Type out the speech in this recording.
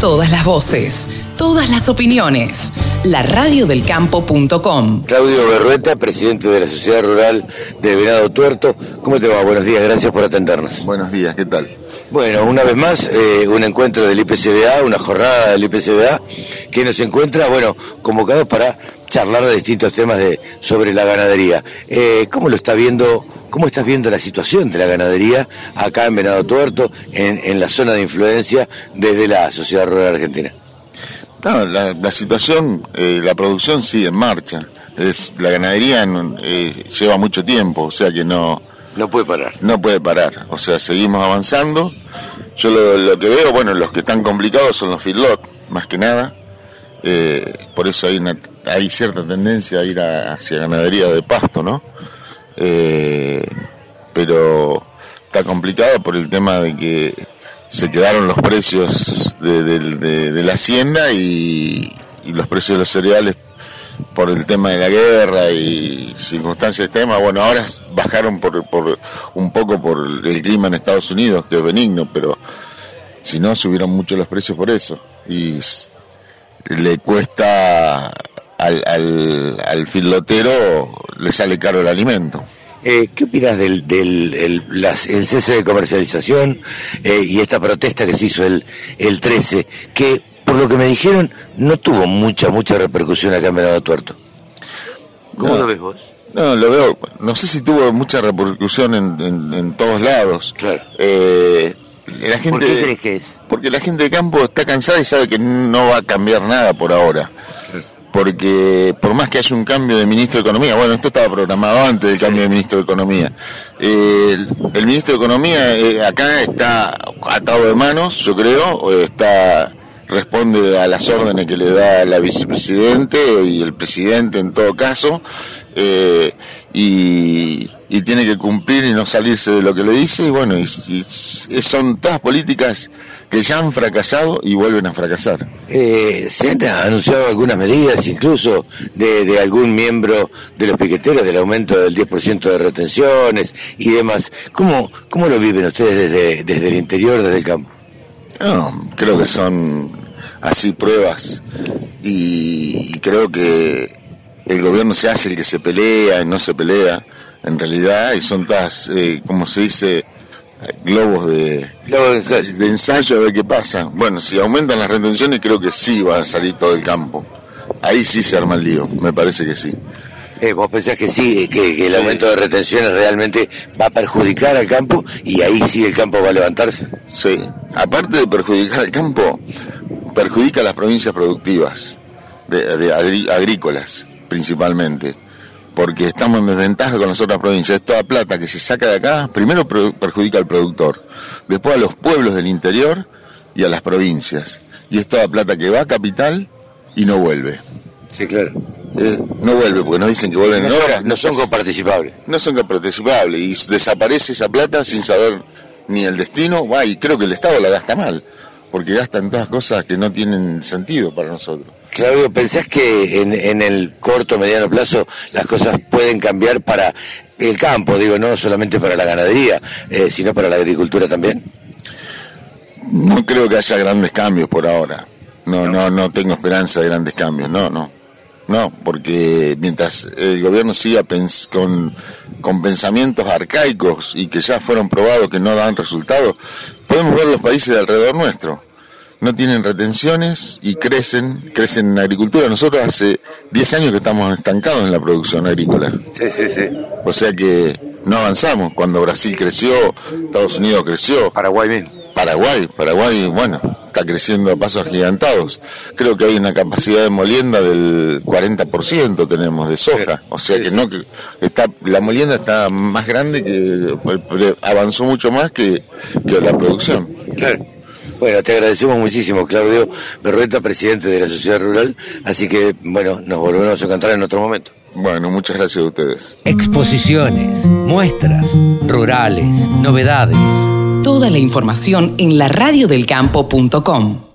Todas las voces, todas las opiniones. La radiodelcampo.com. Claudio Berrueta, presidente de la Sociedad Rural de Venado Tuerto. ¿Cómo te va? Buenos días, gracias por atendernos. Buenos días, ¿qué tal? Bueno, una vez más, eh, un encuentro del IPCBA, una jornada del IPCBA, que nos encuentra, bueno, convocados para charlar de distintos temas de, sobre la ganadería. Eh, ¿Cómo lo está viendo, cómo estás viendo la situación de la ganadería acá en Venado Tuerto, en, la zona de influencia desde la Sociedad Rural Argentina? No, la, situación, eh, la producción sigue en marcha. Es, la ganadería eh, lleva mucho tiempo, o sea que no... No puede parar. No puede parar, o sea, seguimos avanzando. Yo lo, que veo, bueno, los que están complicados son los feedlot, más que nada. por eso hay una hay cierta tendencia a ir hacia ganadería de pasto, ¿no? Pero está complicado por el tema de que se quedaron los precios de, la hacienda y, los precios de los cereales por el tema de la guerra y circunstancias extremas. Bueno, ahora bajaron por, por un poco por el clima en Estados Unidos, que es benigno, pero si no, subieron mucho los precios por eso. Y le cuesta al, al, al filotero le sale caro el alimento. Eh, ¿Qué opinas del, del el, cese de comercialización eh, y esta protesta que se hizo el, el 13, que por lo que me dijeron no tuvo mucha, mucha repercusión acá en Venado Tuerto? ¿Cómo lo ves vos? No, lo veo, no sé si tuvo mucha repercusión en, en, todos lados. Claro. Eh, la gente, ¿Por qué crees que es? Porque la gente de campo está cansada y sabe que no va a cambiar nada por ahora porque por más que haya un cambio de ministro de Economía, bueno, esto estaba programado antes del cambio de ministro de Economía, el, ministro de Economía eh, acá está atado de manos, yo creo, está responde a las órdenes que le da la vicepresidente y el presidente en todo caso, eh, y, tiene que cumplir y no salirse de lo que le dice, y bueno, y, son todas políticas que ya han fracasado y vuelven a fracasar. Eh, se han anunciado algunas medidas, incluso de, algún miembro de los piqueteros, del aumento del 10% de retenciones y demás. ¿Cómo, cómo lo viven ustedes desde, desde el interior, desde el campo? No, creo que son así pruebas y creo que el gobierno se hace el que se pelea y no se pelea en realidad y son todas, eh, como se dice, globos de, de, ensayo. a ver qué pasa. Bueno, si aumentan las retenciones creo que sí va a salir todo el campo. Ahí sí se arma el lío, me parece que sí. Eh, ¿Vos pensás que sí, que, el aumento de retenciones realmente va a perjudicar al campo y ahí sí el campo va a levantarse? Sí, aparte de perjudicar al campo, perjudica a las provincias productivas, de, agrícolas principalmente porque estamos en desventaja con las otras provincias. Es toda plata que se saca de acá, primero perjudica al productor, después a los pueblos del interior y a las provincias. Y es toda plata que va a capital y no vuelve. Sí, claro. Eh, no vuelve, porque nos dicen que vuelven en horas. No son coparticipables. No son coparticipables y desaparece esa plata sin saber ni el destino. y creo que el Estado la gasta mal, porque gasta en todas cosas que no tienen sentido para nosotros. Claudio, ¿pensás que en, el corto mediano plazo las cosas pueden cambiar para el campo? Digo, no solamente para la ganadería, eh, sino para la agricultura también. No creo que haya grandes cambios por ahora. No, no, no tengo esperanza de grandes cambios. No, no. No, porque mientras el gobierno siga con, con pensamientos arcaicos y que ya fueron probados que no dan resultados, podemos ver los países de alrededor nuestro no tienen retenciones y crecen, crecen en agricultura. Nosotros hace 10 años que estamos estancados en la producción agrícola. Sí, sí, sí. O sea que no avanzamos. Cuando Brasil creció, Estados Unidos creció. Paraguay bien. Paraguay, Paraguay, bueno, está creciendo a pasos agigantados. Creo que hay una capacidad de molienda del 40% tenemos de soja. O sea que no que está la molienda está más grande que avanzó mucho más que, que la producción. Claro. Bueno, te agradecemos muchísimo, Claudio Berrueta, presidente de la Sociedad Rural. Así que, bueno, nos volvemos a encontrar en otro momento. Bueno, muchas gracias a ustedes. Exposiciones, muestras, rurales, novedades. Toda la información en laradiodelcampo.com.